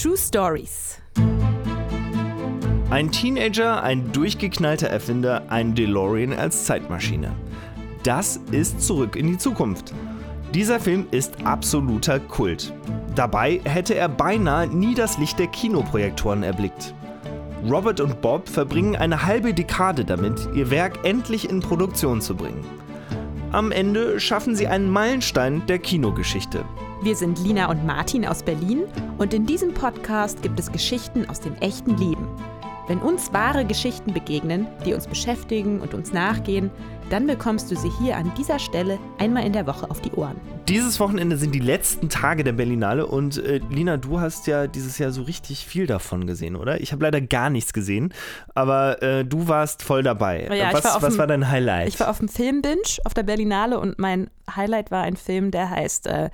True Stories. Ein Teenager, ein durchgeknallter Erfinder, ein DeLorean als Zeitmaschine. Das ist zurück in die Zukunft. Dieser Film ist absoluter Kult. Dabei hätte er beinahe nie das Licht der Kinoprojektoren erblickt. Robert und Bob verbringen eine halbe Dekade damit, ihr Werk endlich in Produktion zu bringen. Am Ende schaffen sie einen Meilenstein der Kinogeschichte. Wir sind Lina und Martin aus Berlin und in diesem Podcast gibt es Geschichten aus dem echten Leben. Wenn uns wahre Geschichten begegnen, die uns beschäftigen und uns nachgehen, dann bekommst du sie hier an dieser Stelle einmal in der Woche auf die Ohren. Dieses Wochenende sind die letzten Tage der Berlinale und äh, Lina, du hast ja dieses Jahr so richtig viel davon gesehen, oder? Ich habe leider gar nichts gesehen, aber äh, du warst voll dabei. Ja, was, war was dem, war dein Highlight? Ich war auf dem Filmbinge auf der Berlinale und mein Highlight war ein Film, der heißt äh,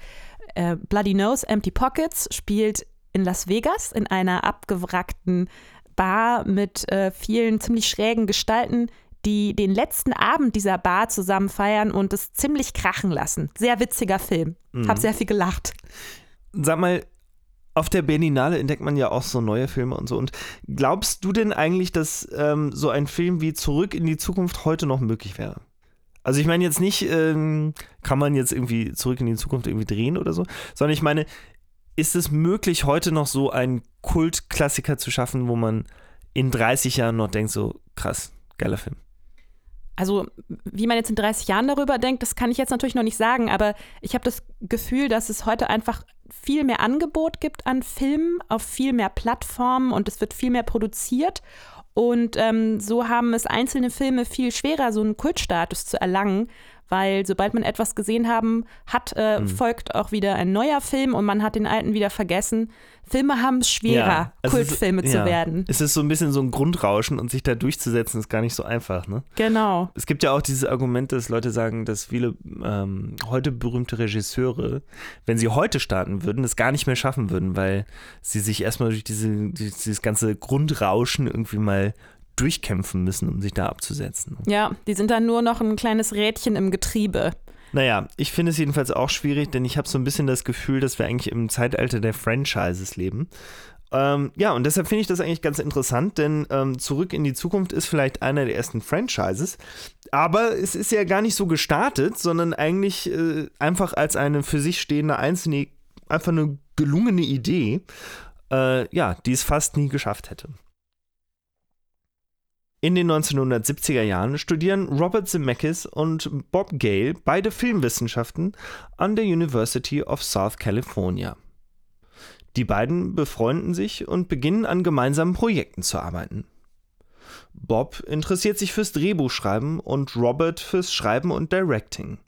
äh Bloody Nose, Empty Pockets, spielt in Las Vegas in einer abgewrackten Bar mit äh, vielen ziemlich schrägen Gestalten, die den letzten Abend dieser Bar zusammen feiern und es ziemlich krachen lassen. Sehr witziger Film. Mhm. Hab sehr viel gelacht. Sag mal, auf der Berlinale entdeckt man ja auch so neue Filme und so. Und glaubst du denn eigentlich, dass ähm, so ein Film wie Zurück in die Zukunft heute noch möglich wäre? Also ich meine jetzt nicht, ähm, kann man jetzt irgendwie Zurück in die Zukunft irgendwie drehen oder so, sondern ich meine, ist es möglich, heute noch so einen Kultklassiker zu schaffen, wo man in 30 Jahren noch denkt, so krass, geiler Film? Also, wie man jetzt in 30 Jahren darüber denkt, das kann ich jetzt natürlich noch nicht sagen, aber ich habe das Gefühl, dass es heute einfach viel mehr Angebot gibt an Filmen auf viel mehr Plattformen und es wird viel mehr produziert. Und ähm, so haben es einzelne Filme viel schwerer, so einen Kultstatus zu erlangen, weil sobald man etwas gesehen haben hat, äh, mhm. folgt auch wieder ein neuer Film und man hat den alten wieder vergessen. Filme haben es schwerer, ja, also Kultfilme ist, zu ja. werden. Es ist so ein bisschen so ein Grundrauschen und sich da durchzusetzen ist gar nicht so einfach, ne? Genau. Es gibt ja auch dieses Argument, dass Leute sagen, dass viele ähm, heute berühmte Regisseure, wenn sie heute starten würden, es gar nicht mehr schaffen würden, weil sie sich erstmal durch diese, dieses ganze Grundrauschen irgendwie mal durchkämpfen müssen, um sich da abzusetzen. Ja, die sind dann nur noch ein kleines Rädchen im Getriebe. Naja, ich finde es jedenfalls auch schwierig, denn ich habe so ein bisschen das Gefühl, dass wir eigentlich im Zeitalter der Franchises leben. Ähm, ja, und deshalb finde ich das eigentlich ganz interessant, denn ähm, Zurück in die Zukunft ist vielleicht einer der ersten Franchises, aber es ist ja gar nicht so gestartet, sondern eigentlich äh, einfach als eine für sich stehende einzelne, einfach eine gelungene Idee, äh, ja, die es fast nie geschafft hätte. In den 1970er Jahren studieren Robert Zemeckis und Bob Gale beide Filmwissenschaften an der University of South California. Die beiden befreunden sich und beginnen an gemeinsamen Projekten zu arbeiten. Bob interessiert sich fürs Drehbuchschreiben und Robert fürs Schreiben und Directing.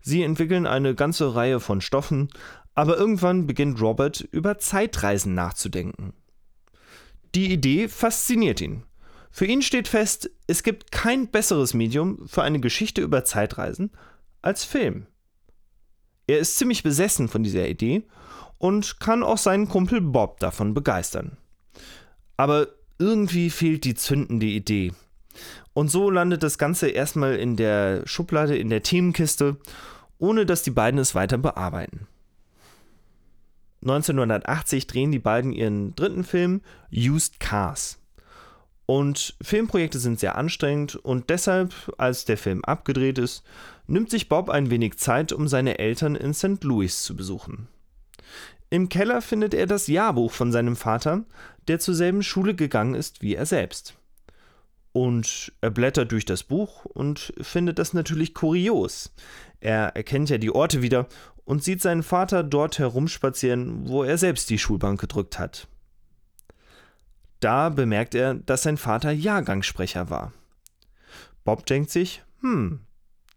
Sie entwickeln eine ganze Reihe von Stoffen, aber irgendwann beginnt Robert über Zeitreisen nachzudenken. Die Idee fasziniert ihn für ihn steht fest, es gibt kein besseres Medium für eine Geschichte über Zeitreisen als Film. Er ist ziemlich besessen von dieser Idee und kann auch seinen Kumpel Bob davon begeistern. Aber irgendwie fehlt die zündende Idee. Und so landet das Ganze erstmal in der Schublade, in der Themenkiste, ohne dass die beiden es weiter bearbeiten. 1980 drehen die beiden ihren dritten Film Used Cars. Und Filmprojekte sind sehr anstrengend und deshalb, als der Film abgedreht ist, nimmt sich Bob ein wenig Zeit, um seine Eltern in St. Louis zu besuchen. Im Keller findet er das Jahrbuch von seinem Vater, der zur selben Schule gegangen ist wie er selbst. Und er blättert durch das Buch und findet das natürlich kurios. Er erkennt ja die Orte wieder und sieht seinen Vater dort herumspazieren, wo er selbst die Schulbank gedrückt hat. Da bemerkt er, dass sein Vater Jahrgangssprecher war. Bob denkt sich, hm,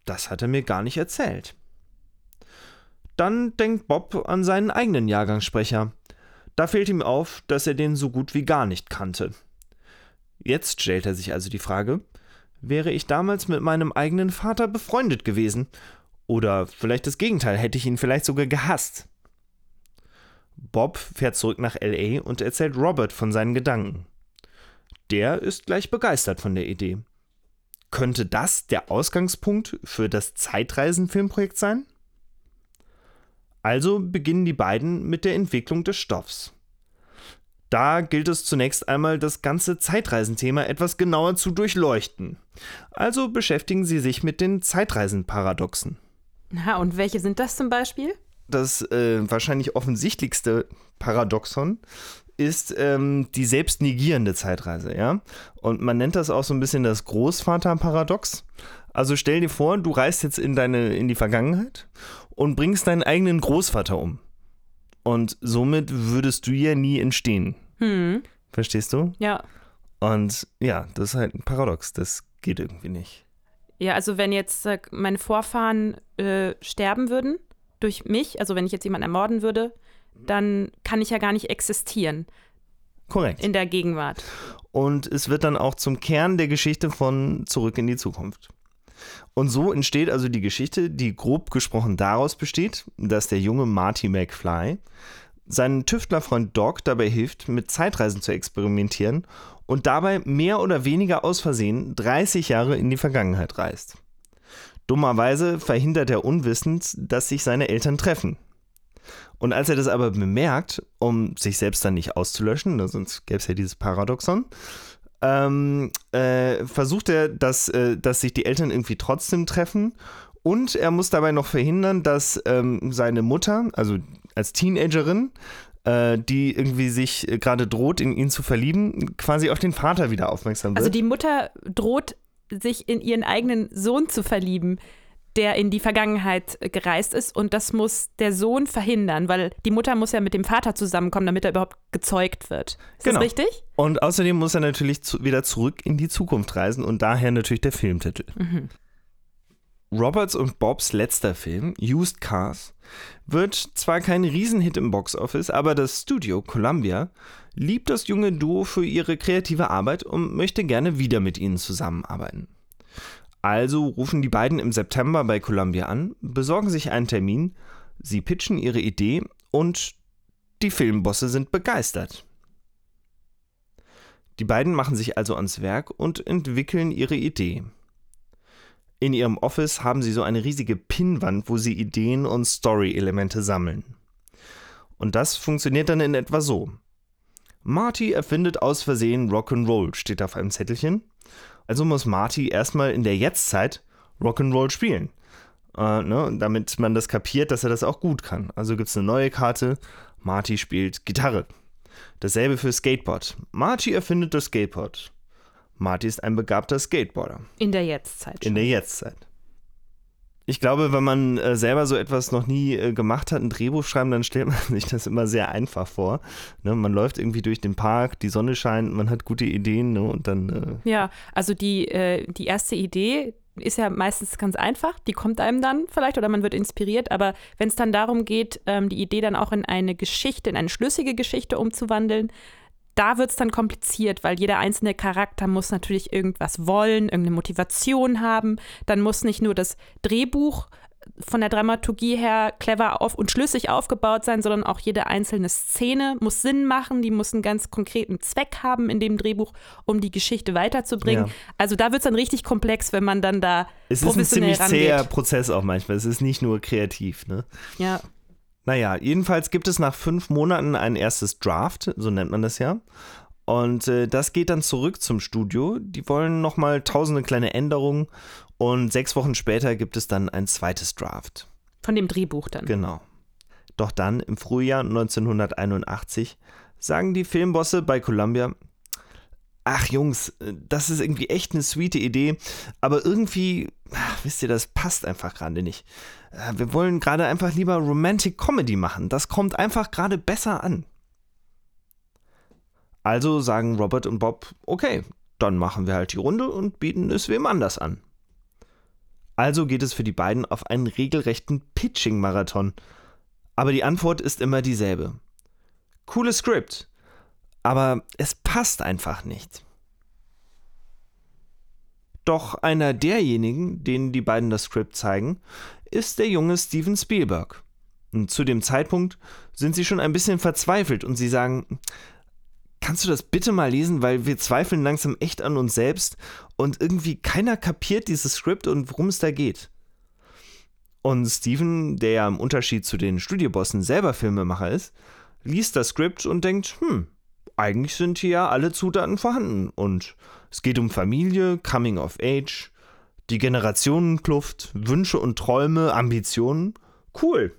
das hat er mir gar nicht erzählt. Dann denkt Bob an seinen eigenen Jahrgangssprecher. Da fällt ihm auf, dass er den so gut wie gar nicht kannte. Jetzt stellt er sich also die Frage, wäre ich damals mit meinem eigenen Vater befreundet gewesen? Oder vielleicht das Gegenteil, hätte ich ihn vielleicht sogar gehasst? Bob fährt zurück nach LA und erzählt Robert von seinen Gedanken. Der ist gleich begeistert von der Idee. Könnte das der Ausgangspunkt für das Zeitreisen-Filmprojekt sein? Also beginnen die beiden mit der Entwicklung des Stoffs. Da gilt es zunächst einmal, das ganze Zeitreisenthema etwas genauer zu durchleuchten. Also beschäftigen Sie sich mit den Zeitreisenparadoxen. Na, und welche sind das zum Beispiel? Das äh, wahrscheinlich offensichtlichste Paradoxon ist ähm, die selbstnegierende Zeitreise, ja. Und man nennt das auch so ein bisschen das Großvaterparadox. Also stell dir vor, du reist jetzt in deine in die Vergangenheit und bringst deinen eigenen Großvater um. Und somit würdest du ja nie entstehen. Hm. Verstehst du? Ja. Und ja, das ist halt ein Paradox. Das geht irgendwie nicht. Ja, also wenn jetzt äh, meine Vorfahren äh, sterben würden durch mich, also wenn ich jetzt jemanden ermorden würde, dann kann ich ja gar nicht existieren Korrekt. in der Gegenwart. Und es wird dann auch zum Kern der Geschichte von Zurück in die Zukunft. Und so entsteht also die Geschichte, die grob gesprochen daraus besteht, dass der junge Marty McFly seinen Tüftlerfreund Doc dabei hilft, mit Zeitreisen zu experimentieren und dabei mehr oder weniger aus Versehen 30 Jahre in die Vergangenheit reist. Dummerweise verhindert er unwissend, dass sich seine Eltern treffen. Und als er das aber bemerkt, um sich selbst dann nicht auszulöschen, ne, sonst gäbe es ja dieses Paradoxon, ähm, äh, versucht er, dass, äh, dass sich die Eltern irgendwie trotzdem treffen. Und er muss dabei noch verhindern, dass ähm, seine Mutter, also als Teenagerin, äh, die irgendwie sich äh, gerade droht, in ihn zu verlieben, quasi auf den Vater wieder aufmerksam wird. Also die Mutter droht, sich in ihren eigenen Sohn zu verlieben, der in die Vergangenheit gereist ist. Und das muss der Sohn verhindern, weil die Mutter muss ja mit dem Vater zusammenkommen, damit er überhaupt gezeugt wird. Ist Genau. das richtig? Und außerdem muss er natürlich zu, wieder zurück in die Zukunft reisen und daher natürlich der Filmtitel. Roberts und Bobs letzter Film, Used Cars, wird zwar kein Riesenhit im Boxoffice, aber das Studio Columbia liebt das junge Duo für ihre kreative Arbeit und möchte gerne wieder mit ihnen zusammenarbeiten. Also rufen die beiden im September bei Columbia an, besorgen sich einen Termin, sie pitchen ihre Idee und die Filmbosse sind begeistert. Die beiden machen sich also ans Werk und entwickeln ihre Idee. In ihrem Office haben sie so eine riesige Pinnwand, wo sie Ideen und Story-Elemente sammeln. Und das funktioniert dann in etwa so. Marty erfindet aus Versehen Rock'n'Roll, steht auf einem Zettelchen. Also muss Marty erstmal in der Jetztzeit Rock'n'Roll spielen. Äh, ne, damit man das kapiert, dass er das auch gut kann. Also gibt es eine neue Karte. Marty spielt Gitarre. Dasselbe für Skateboard. Marty erfindet das Skateboard. Marty ist ein begabter Skateboarder In der Jetztzeit. in der Jetztzeit. Ich glaube, wenn man äh, selber so etwas noch nie äh, gemacht hat, ein Drehbuch schreiben, dann stellt man sich das immer sehr einfach vor. Ne? Man läuft irgendwie durch den Park, die Sonne scheint, man hat gute Ideen ne? und dann. Äh, Ja, also die, äh, die erste Idee ist ja meistens ganz einfach. Die kommt einem dann vielleicht oder man wird inspiriert. Aber wenn es dann darum geht, ähm, die Idee dann auch in eine Geschichte, in eine schlüssige Geschichte umzuwandeln, da wird es dann kompliziert, weil jeder einzelne Charakter muss natürlich irgendwas wollen, irgendeine Motivation haben. Dann muss nicht nur das Drehbuch von der Dramaturgie her clever auf und schlüssig aufgebaut sein, sondern auch jede einzelne Szene muss Sinn machen, die muss einen ganz konkreten Zweck haben in dem Drehbuch, um die Geschichte weiterzubringen. Ja. Also da wird es dann richtig komplex, wenn man dann da es ist ein professionell ziemlich zäher rangeht. Prozess auch manchmal. Es ist nicht nur kreativ. Ne? Ja. Naja, jedenfalls gibt es nach fünf Monaten ein erstes Draft, so nennt man das ja. Und äh, das geht dann zurück zum Studio. Die wollen nochmal tausende kleine Änderungen. Und sechs Wochen später gibt es dann ein zweites Draft. Von dem Drehbuch dann. Genau. Doch dann im Frühjahr 1981 sagen die Filmbosse bei Columbia, ach Jungs, das ist irgendwie echt eine sweete Idee, aber irgendwie, ach, wisst ihr, das passt einfach gerade nicht. Äh, Wir wollen gerade einfach lieber Romantic Comedy machen. Das kommt einfach gerade besser an. Also sagen Robert und Bob, okay, dann machen wir halt die Runde und bieten es wem anders an. Also geht es für die beiden auf einen regelrechten Pitching-Marathon. Aber die Antwort ist immer dieselbe. Cooles Skript, aber es passt einfach nicht. Doch einer derjenigen, denen die beiden das Skript zeigen, ist der junge Steven Spielberg. Und zu dem Zeitpunkt sind sie schon ein bisschen verzweifelt und sie sagen, kannst du das bitte mal lesen, weil wir zweifeln langsam echt an uns selbst und irgendwie keiner kapiert dieses Skript und worum es da geht. Und Steven, der ja im Unterschied zu den Studiobossen selber Filmemacher ist, liest das Skript und denkt, hm, eigentlich sind hier ja alle Zutaten vorhanden und es geht um Familie, Coming of Age, die Generationenkluft, Wünsche und Träume, Ambitionen. Cool.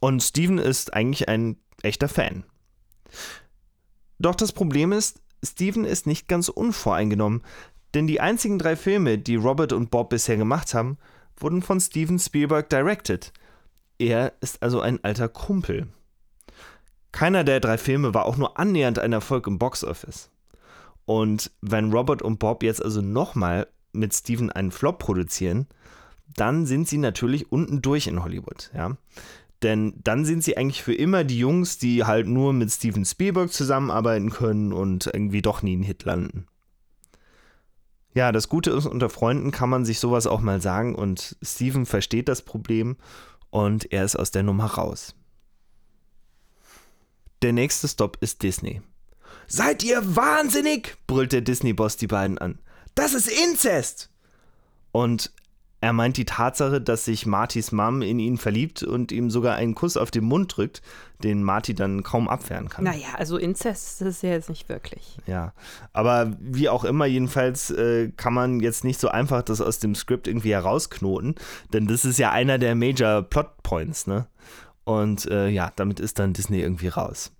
Und Steven ist eigentlich ein echter Fan. Doch das Problem ist, Steven ist nicht ganz unvoreingenommen, denn die einzigen drei Filme, die Robert und Bob bisher gemacht haben, wurden von Steven Spielberg directed. Er ist also ein alter Kumpel. Keiner der drei Filme war auch nur annähernd ein Erfolg im Boxoffice. Und wenn Robert und Bob jetzt also nochmal mit Steven einen Flop produzieren, dann sind sie natürlich unten durch in Hollywood, ja. Denn dann sind sie eigentlich für immer die Jungs, die halt nur mit Steven Spielberg zusammenarbeiten können und irgendwie doch nie einen Hit landen. Ja, das Gute ist, unter Freunden kann man sich sowas auch mal sagen und Steven versteht das Problem und er ist aus der Nummer raus. Der nächste Stop ist Disney. Seid ihr wahnsinnig? brüllt der Disney-Boss die beiden an. Das ist Inzest! Und er meint die Tatsache, dass sich Martys Mom in ihn verliebt und ihm sogar einen Kuss auf den Mund drückt, den Marty dann kaum abwehren kann. Naja, also Inzest ist ja jetzt nicht wirklich. Ja, aber wie auch immer, jedenfalls äh, kann man jetzt nicht so einfach das aus dem Skript irgendwie herausknoten, denn das ist ja einer der Major Plot Points, ne? Und äh, ja, damit ist dann Disney irgendwie raus.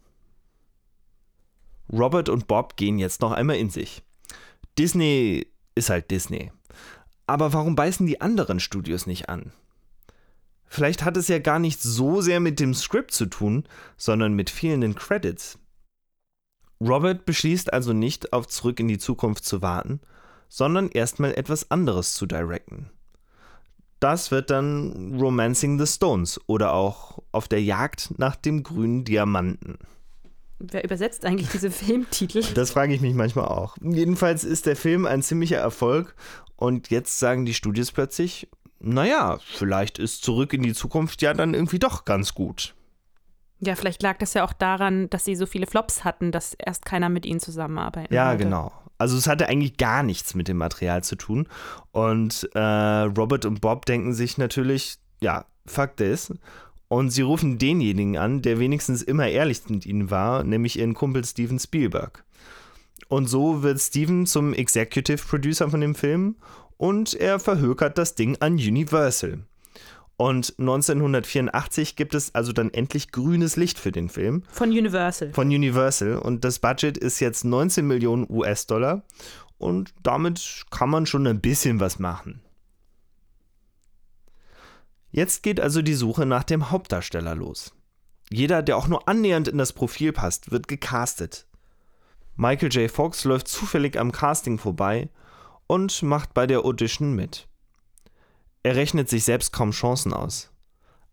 Robert und Bob gehen jetzt noch einmal in sich. Disney ist halt Disney. Aber warum beißen die anderen Studios nicht an? Vielleicht hat es ja gar nicht so sehr mit dem Skript zu tun, sondern mit fehlenden Credits. Robert beschließt also nicht, auf Zurück in die Zukunft zu warten, sondern erstmal etwas anderes zu directen. Das wird dann Romancing the Stones oder auch Auf der Jagd nach dem grünen Diamanten. Wer übersetzt eigentlich diese Filmtitel? Das frage ich mich manchmal auch. Jedenfalls ist der Film ein ziemlicher Erfolg und jetzt sagen die Studios plötzlich, naja, vielleicht ist Zurück in die Zukunft ja dann irgendwie doch ganz gut. Ja, vielleicht lag das ja auch daran, dass sie so viele Flops hatten, dass erst keiner mit ihnen zusammenarbeiten Ja, wollte. genau. Also es hatte eigentlich gar nichts mit dem Material zu tun. Und äh, Robert und Bob denken sich natürlich, ja, fuck this. Und sie rufen denjenigen an, der wenigstens immer ehrlich mit ihnen war, nämlich ihren Kumpel Steven Spielberg. Und so wird Steven zum Executive Producer von dem Film und er verhökert das Ding an Universal. Und 1984 gibt es also dann endlich grünes Licht für den Film. Von Universal. Von Universal. Und das Budget ist jetzt 19 Millionen US-Dollar. Und damit kann man schon ein bisschen was machen. Jetzt geht also die Suche nach dem Hauptdarsteller los. Jeder, der auch nur annähernd in das Profil passt, wird gecastet. Michael J. Fox läuft zufällig am Casting vorbei und macht bei der Audition mit. Er rechnet sich selbst kaum Chancen aus.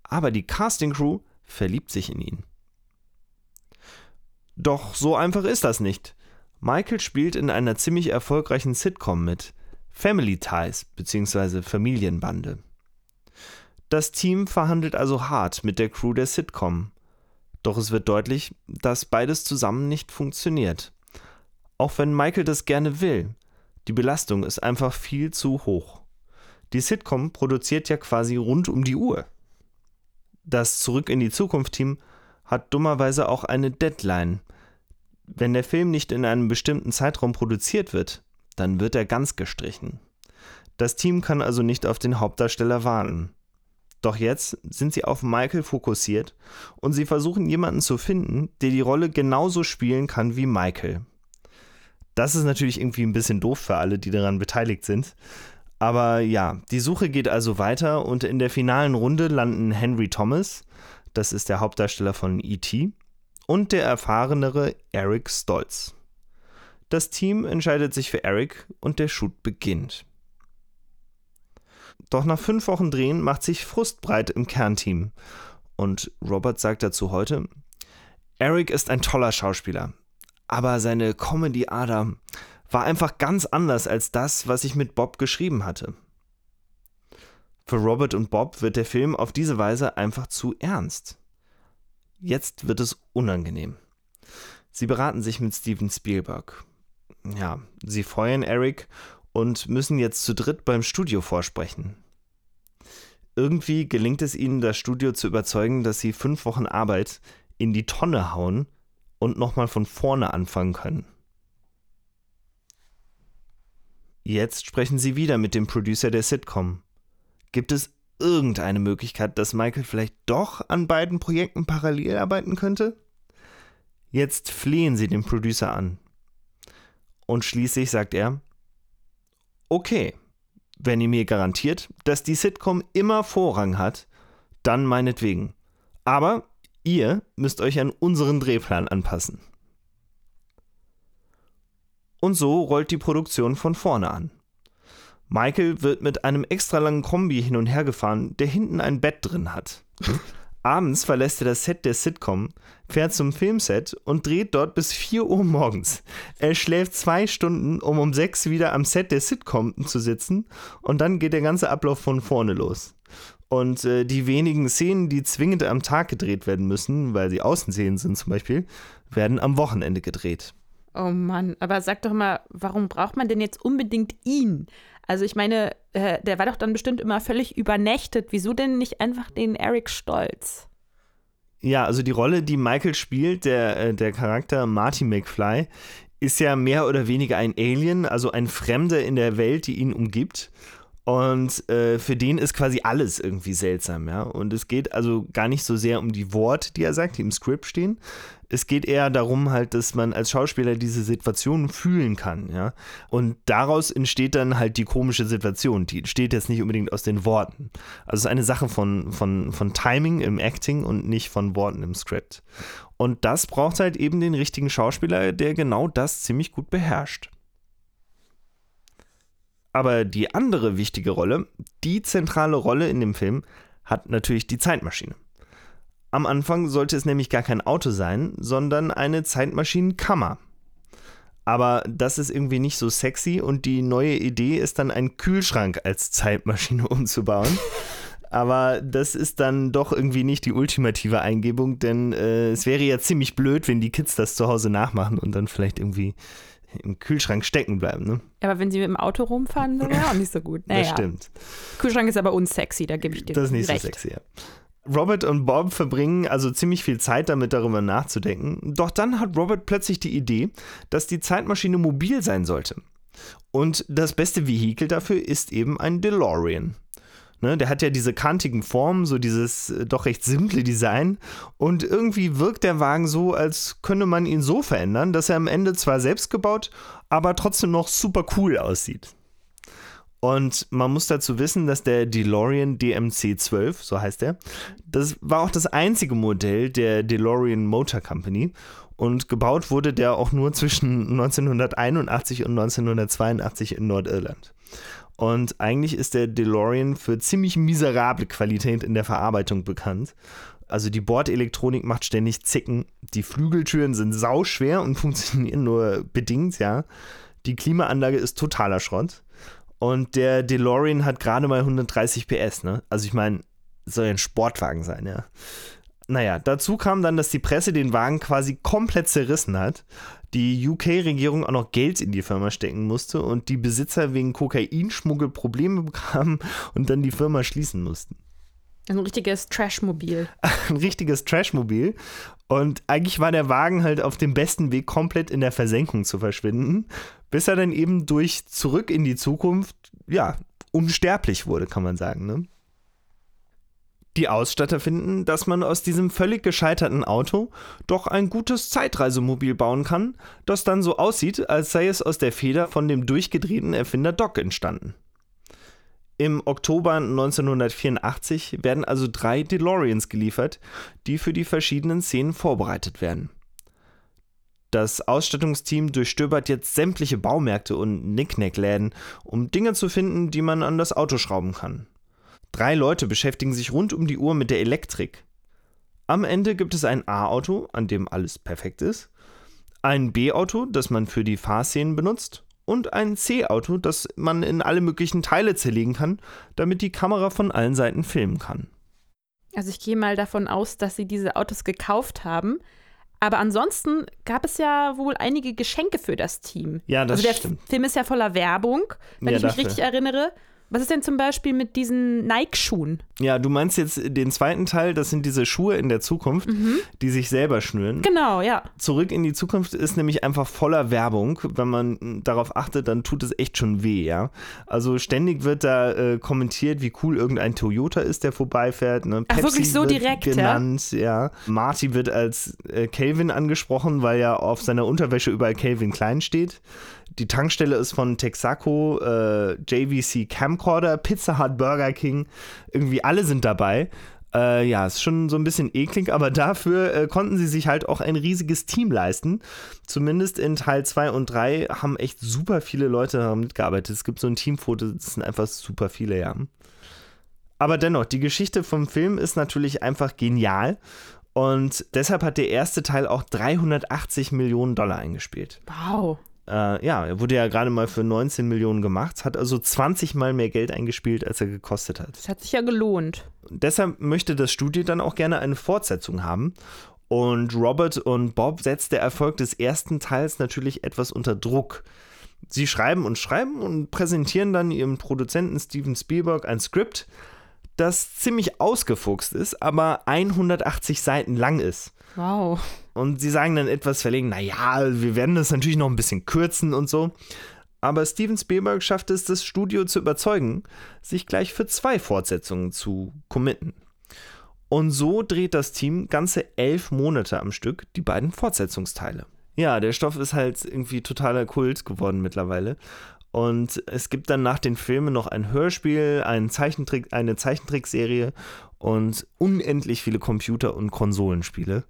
Aber die Casting-Crew verliebt sich in ihn. Doch so einfach ist das nicht. Michael spielt in einer ziemlich erfolgreichen Sitcom mit, Family Ties bzw. Familienbande. Das Team verhandelt also hart mit der Crew der Sitcom. Doch es wird deutlich, dass beides zusammen nicht funktioniert. Auch wenn Michael das gerne will, die Belastung ist einfach viel zu hoch. Die Sitcom produziert ja quasi rund um die Uhr. Das Zurück in die Zukunft Team hat dummerweise auch eine Deadline. Wenn der Film nicht in einem bestimmten Zeitraum produziert wird, dann wird er ganz gestrichen. Das Team kann also nicht auf den Hauptdarsteller warten. Doch jetzt sind sie auf Michael fokussiert und sie versuchen jemanden zu finden, der die Rolle genauso spielen kann wie Michael. Das ist natürlich irgendwie ein bisschen doof für alle, die daran beteiligt sind. Aber ja, die Suche geht also weiter und in der finalen Runde landen Henry Thomas, das ist der Hauptdarsteller von E.T., und der erfahrenere Eric Stolz. Das Team entscheidet sich für Eric und der Shoot beginnt. Doch nach fünf Wochen Drehen macht sich Frust breit im Kernteam. Und Robert sagt dazu heute, Eric ist ein toller Schauspieler, aber seine Comedy-Ader war einfach ganz anders als das, was ich mit Bob geschrieben hatte. Für Robert und Bob wird der Film auf diese Weise einfach zu ernst. Jetzt wird es unangenehm. Sie beraten sich mit Steven Spielberg. Ja, sie feuern Eric und müssen jetzt zu dritt beim Studio vorsprechen. Irgendwie gelingt es ihnen, das Studio zu überzeugen, dass sie fünf Wochen Arbeit in die Tonne hauen und nochmal von vorne anfangen können. Jetzt sprechen sie wieder mit dem Producer der Sitcom. Gibt es irgendeine Möglichkeit, dass Michael vielleicht doch an beiden Projekten parallel arbeiten könnte? Jetzt flehen sie den Producer an. Und schließlich sagt er, okay, wenn ihr mir garantiert, dass die Sitcom immer Vorrang hat, dann meinetwegen. Aber ihr müsst euch an unseren Drehplan anpassen. Und so rollt die Produktion von vorne an. Michael wird mit einem extra langen Kombi hin und her gefahren, der hinten ein Bett drin hat. Abends verlässt er das Set der Sitcom, fährt zum Filmset und dreht dort bis 4 Uhr morgens. Er schläft zwei Stunden, um um 6 wieder am Set der Sitcom zu sitzen und dann geht der ganze Ablauf von vorne los. Und äh, die wenigen Szenen, die zwingend am Tag gedreht werden müssen, weil sie Außenszenen sind zum Beispiel, werden am Wochenende gedreht. Oh Mann, aber sag doch mal, warum braucht man denn jetzt unbedingt ihn? Also ich meine, äh, der war doch dann bestimmt immer völlig übernächtet. Wieso denn nicht einfach den Eric Stolz? Ja, also die Rolle, die Michael spielt, der, äh, der Charakter Marty McFly, ist ja mehr oder weniger ein Alien, also ein Fremder in der Welt, die ihn umgibt. Und äh, für den ist quasi alles irgendwie seltsam, ja. Und es geht also gar nicht so sehr um die Worte, die er sagt, die im Skript stehen. Es geht eher darum, halt, dass man als Schauspieler diese Situation fühlen kann, ja. Und daraus entsteht dann halt die komische Situation. Die entsteht jetzt nicht unbedingt aus den Worten. Also es ist eine Sache von, von, von Timing im Acting und nicht von Worten im Skript. Und das braucht halt eben den richtigen Schauspieler, der genau das ziemlich gut beherrscht. Aber die andere wichtige Rolle, die zentrale Rolle in dem Film, hat natürlich die Zeitmaschine. Am Anfang sollte es nämlich gar kein Auto sein, sondern eine Zeitmaschinenkammer. Aber das ist irgendwie nicht so sexy und die neue Idee ist dann einen Kühlschrank als Zeitmaschine umzubauen. Aber das ist dann doch irgendwie nicht die ultimative Eingebung, denn äh, es wäre ja ziemlich blöd, wenn die Kids das zu Hause nachmachen und dann vielleicht irgendwie im Kühlschrank stecken bleiben. Ne? Aber wenn sie mit dem Auto rumfahren, wäre auch nicht so gut. Naja. Das stimmt. Kühlschrank ist aber unsexy, da gebe ich dir Das ist nicht recht. so sexy, ja. Robert und Bob verbringen also ziemlich viel Zeit damit, darüber nachzudenken. Doch dann hat Robert plötzlich die Idee, dass die Zeitmaschine mobil sein sollte. Und das beste Vehikel dafür ist eben ein DeLorean. Ne, der hat ja diese kantigen Formen, so dieses äh, doch recht simple Design. Und irgendwie wirkt der Wagen so, als könne man ihn so verändern, dass er am Ende zwar selbst gebaut, aber trotzdem noch super cool aussieht. Und man muss dazu wissen, dass der DeLorean DMC-12, so heißt er, das war auch das einzige Modell der DeLorean Motor Company. Und gebaut wurde der auch nur zwischen 1981 und 1982 in Nordirland. Und eigentlich ist der DeLorean für ziemlich miserable Qualität in der Verarbeitung bekannt. Also die Bordelektronik macht ständig Zicken. Die Flügeltüren sind sauschwer und funktionieren nur bedingt, ja. Die Klimaanlage ist totaler Schrott. Und der DeLorean hat gerade mal 130 PS, ne? Also ich meine, soll ein Sportwagen sein, ja. Naja, dazu kam dann, dass die Presse den Wagen quasi komplett zerrissen hat. Die UK-Regierung auch noch Geld in die Firma stecken musste und die Besitzer wegen Kokainschmuggel Probleme bekamen und dann die Firma schließen mussten. Ein richtiges Trashmobil. Ein richtiges Trashmobil. Und eigentlich war der Wagen halt auf dem besten Weg, komplett in der Versenkung zu verschwinden, bis er dann eben durch zurück in die Zukunft, ja, unsterblich wurde, kann man sagen. Ne? Die Ausstatter finden, dass man aus diesem völlig gescheiterten Auto doch ein gutes Zeitreisemobil bauen kann, das dann so aussieht, als sei es aus der Feder von dem durchgedrehten Erfinder Doc entstanden. Im Oktober 1984 werden also drei DeLoreans geliefert, die für die verschiedenen Szenen vorbereitet werden. Das Ausstattungsteam durchstöbert jetzt sämtliche Baumärkte und Nicknack-Läden, um Dinge zu finden, die man an das Auto schrauben kann. Drei Leute beschäftigen sich rund um die Uhr mit der Elektrik. Am Ende gibt es ein A-Auto, an dem alles perfekt ist, ein B-Auto, das man für die Fahrszenen benutzt, und ein C-Auto, das man in alle möglichen Teile zerlegen kann, damit die Kamera von allen Seiten filmen kann. Also ich gehe mal davon aus, dass sie diese Autos gekauft haben. Aber ansonsten gab es ja wohl einige Geschenke für das Team. Ja, das also der stimmt. Film ist ja voller Werbung, wenn Ja, ich mich dafür. richtig erinnere. Was ist denn zum Beispiel mit diesen Nike-Schuhen? Ja, du meinst jetzt den zweiten Teil, das sind diese Schuhe in der Zukunft, Mhm. die sich selber schnüren. Genau, ja. Zurück in die Zukunft ist nämlich einfach voller Werbung. Wenn man darauf achtet, dann tut es echt schon weh, ja. Also ständig wird da äh, kommentiert, wie cool irgendein Toyota ist, der vorbeifährt. Ne? Ach, wirklich so direkt, ja? genannt, ja. Marty wird als äh, Calvin angesprochen, weil ja auf seiner Unterwäsche überall Calvin Klein steht. Die Tankstelle ist von Texaco, äh, JVC Camcorder, Pizza Hut, Burger King. Irgendwie alle sind dabei. Äh, ja, ist schon so ein bisschen eklig, aber dafür äh, konnten sie sich halt auch ein riesiges Team leisten. Zumindest in Teil 2 und 3 haben echt super viele Leute daran mitgearbeitet. Es gibt so ein Teamfoto, das sind einfach super viele, ja. Aber dennoch, die Geschichte vom Film ist natürlich einfach genial. Und deshalb hat der erste Teil auch 380 Millionen Dollar eingespielt. Wow. Äh, ja, er wurde ja gerade mal für 19 Millionen gemacht, hat also 20 Mal mehr Geld eingespielt, als er gekostet hat. Das hat sich ja gelohnt. Deshalb möchte das Studio dann auch gerne eine Fortsetzung haben. Und Robert und Bob setzt der Erfolg des ersten Teils natürlich etwas unter Druck. Sie schreiben und schreiben und präsentieren dann ihrem Produzenten Steven Spielberg ein Skript, das ziemlich ausgefuchst ist, aber 180 Seiten lang ist. Wow. Und sie sagen dann etwas verlegen, naja, wir werden das natürlich noch ein bisschen kürzen und so. Aber Steven Spielberg schafft es, das Studio zu überzeugen, sich gleich für zwei Fortsetzungen zu committen. Und so dreht das Team ganze elf Monate am Stück die beiden Fortsetzungsteile. Ja, der Stoff ist halt irgendwie totaler Kult geworden mittlerweile. Und es gibt dann nach den Filmen noch ein Hörspiel, einen Zeichentrick, eine Zeichentrickserie und unendlich viele Computer- und Konsolenspiele.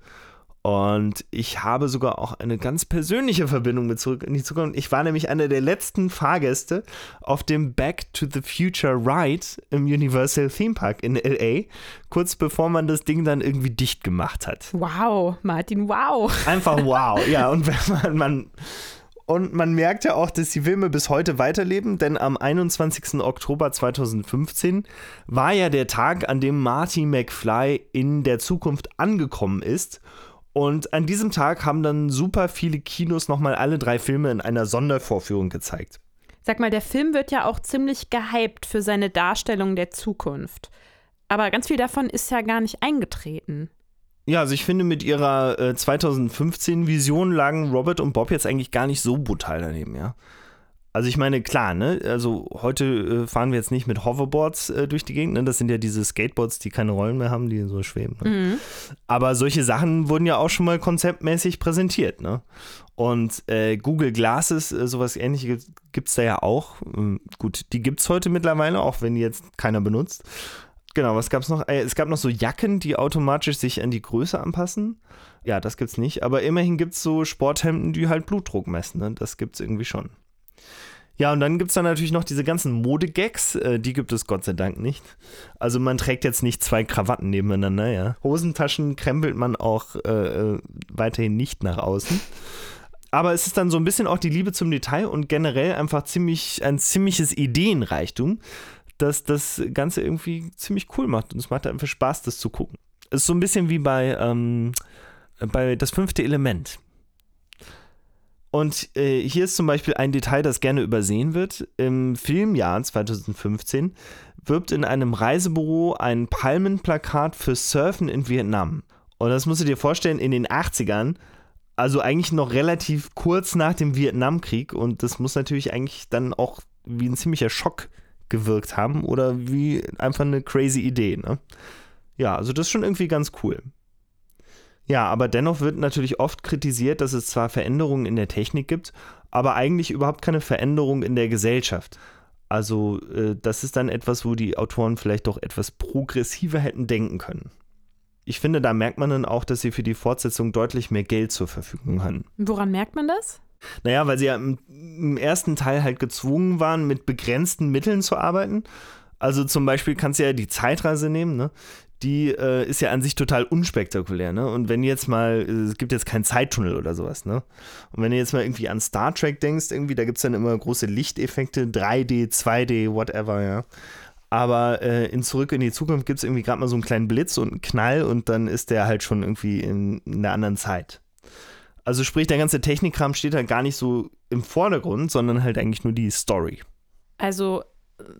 Und ich habe sogar auch eine ganz persönliche Verbindung mit Zurück in die Zukunft. Ich war nämlich einer der letzten Fahrgäste auf dem Back to the Future Ride im Universal Theme Park in LA, kurz bevor man das Ding dann irgendwie dicht gemacht hat. Wow, Martin, wow. Einfach wow. Ja, und wenn man, man und man merkt ja auch, dass die Filme bis heute weiterleben, denn am 21. Oktober 2015 war ja der Tag, an dem Marty McFly in der Zukunft angekommen ist. Und an diesem Tag haben dann super viele Kinos nochmal alle drei Filme in einer Sondervorführung gezeigt. Sag mal, der Film wird ja auch ziemlich gehypt für seine Darstellung der Zukunft. Aber ganz viel davon ist ja gar nicht eingetreten. Ja, also ich finde, mit ihrer äh, 2015-Vision lagen Robert und Bob jetzt eigentlich gar nicht so brutal daneben, ja. Also ich meine, klar, ne, also heute äh, fahren wir jetzt nicht mit Hoverboards äh, durch die Gegend, ne? Das sind ja diese Skateboards, die keine Rollen mehr haben, die so schweben. Ne? Mhm. Aber solche Sachen wurden ja auch schon mal konzeptmäßig präsentiert, ne? Und äh, Google Glasses, äh, sowas ähnliches gibt es da ja auch. Ähm, gut, die gibt es heute mittlerweile, auch wenn die jetzt keiner benutzt. Genau, was gab es noch? Äh, es gab noch so Jacken, die automatisch sich an die Größe anpassen. Ja, das gibt's nicht. Aber immerhin gibt es so Sporthemden, die halt Blutdruck messen. Ne? Das gibt's irgendwie schon. Ja, und dann gibt es dann natürlich noch diese ganzen Modegags. Äh, die gibt es Gott sei Dank nicht. Also man trägt jetzt nicht zwei Krawatten nebeneinander, ja. Hosentaschen krempelt man auch äh, äh, weiterhin nicht nach außen. Aber es ist dann so ein bisschen auch die Liebe zum Detail und generell einfach ziemlich ein ziemliches Ideenreichtum, dass das Ganze irgendwie ziemlich cool macht. Und es macht einfach Spaß, das zu gucken. Es ist so ein bisschen wie bei, ähm, bei Das fünfte Element. Und äh, hier ist zum Beispiel ein Detail, das gerne übersehen wird. Im Filmjahr 2015 wirbt in einem Reisebüro ein Palmenplakat für Surfen in Vietnam. Und das musst du dir vorstellen, in den 80ern, also eigentlich noch relativ kurz nach dem Vietnamkrieg. Und das muss natürlich eigentlich dann auch wie ein ziemlicher Schock gewirkt haben oder wie einfach eine crazy Idee. Ne? Ja, also das ist schon irgendwie ganz cool. Ja, aber dennoch wird natürlich oft kritisiert, dass es zwar Veränderungen in der Technik gibt, aber eigentlich überhaupt keine Veränderung in der Gesellschaft. Also äh, das ist dann etwas, wo die Autoren vielleicht doch etwas progressiver hätten denken können. Ich finde, da merkt man dann auch, dass sie für die Fortsetzung deutlich mehr Geld zur Verfügung hatten. Woran merkt man das? Naja, weil sie ja im, im ersten Teil halt gezwungen waren, mit begrenzten Mitteln zu arbeiten. Also zum Beispiel kannst du ja die Zeitreise nehmen, ne? Die äh, ist ja an sich total unspektakulär, ne? Und wenn jetzt mal, es gibt jetzt keinen Zeittunnel oder sowas, ne? Und wenn du jetzt mal irgendwie an Star Trek denkst, irgendwie, da gibt es dann immer große Lichteffekte, 3D, 2D, whatever, ja. Aber äh, in Zurück in die Zukunft gibt es irgendwie gerade mal so einen kleinen Blitz und einen Knall und dann ist der halt schon irgendwie in, in einer anderen Zeit. Also sprich, der ganze Technikkram steht halt gar nicht so im Vordergrund, sondern halt eigentlich nur die Story. Also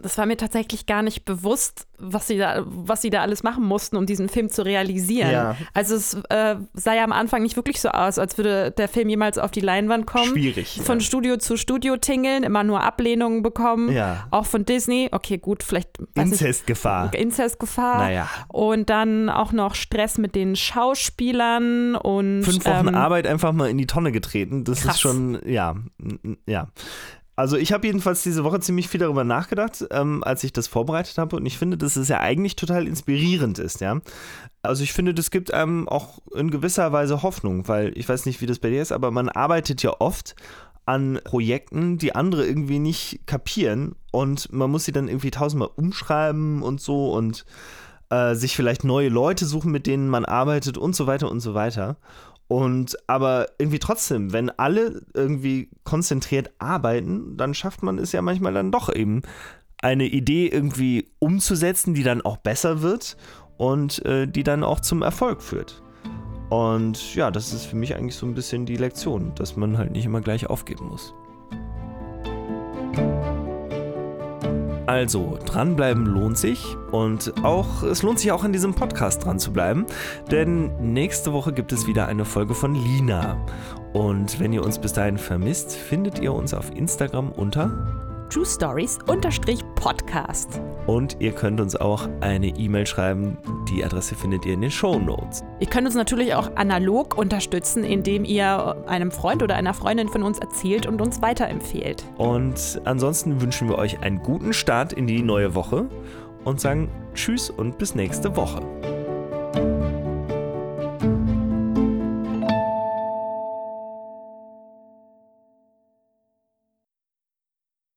das war mir tatsächlich gar nicht bewusst, was sie da, was sie da alles machen mussten, um diesen Film zu realisieren. Ja. Also es äh, sah ja am Anfang nicht wirklich so aus, als würde der Film jemals auf die Leinwand kommen. Schwierig. Von ja. Studio zu Studio tingeln, immer nur Ablehnungen bekommen. Ja. Auch von Disney. Okay, gut, vielleicht Inzestgefahr. Inzestgefahr. Naja. Und dann auch noch Stress mit den Schauspielern und Fünf Wochen ähm, Arbeit einfach mal in die Tonne getreten. Das krass. ist schon, ja, ja. Also ich habe jedenfalls diese Woche ziemlich viel darüber nachgedacht, ähm, als ich das vorbereitet habe. Und ich finde, dass es ja eigentlich total inspirierend ist, ja. Also ich finde, das gibt einem auch in gewisser Weise Hoffnung, weil ich weiß nicht, wie das bei dir ist, aber man arbeitet ja oft an Projekten, die andere irgendwie nicht kapieren und man muss sie dann irgendwie tausendmal umschreiben und so und äh, sich vielleicht neue Leute suchen, mit denen man arbeitet und so weiter und so weiter. Und aber irgendwie trotzdem, wenn alle irgendwie konzentriert arbeiten, dann schafft man es ja manchmal dann doch eben, eine Idee irgendwie umzusetzen, die dann auch besser wird und äh, die dann auch zum Erfolg führt. Und ja, das ist für mich eigentlich so ein bisschen die Lektion, dass man halt nicht immer gleich aufgeben muss. Also, dranbleiben lohnt sich und auch es lohnt sich auch in diesem Podcast dran zu bleiben, denn nächste Woche gibt es wieder eine Folge von Lina. Und wenn ihr uns bis dahin vermisst, findet ihr uns auf Instagram unter True Stories Podcast. und ihr könnt uns auch eine E-Mail schreiben. Die Adresse findet ihr in den Show Notes. Ihr könnt uns natürlich auch analog unterstützen, indem ihr einem Freund oder einer Freundin von uns erzählt und uns weiterempfehlt. Und ansonsten wünschen wir euch einen guten Start in die neue Woche und sagen Tschüss und bis nächste Woche.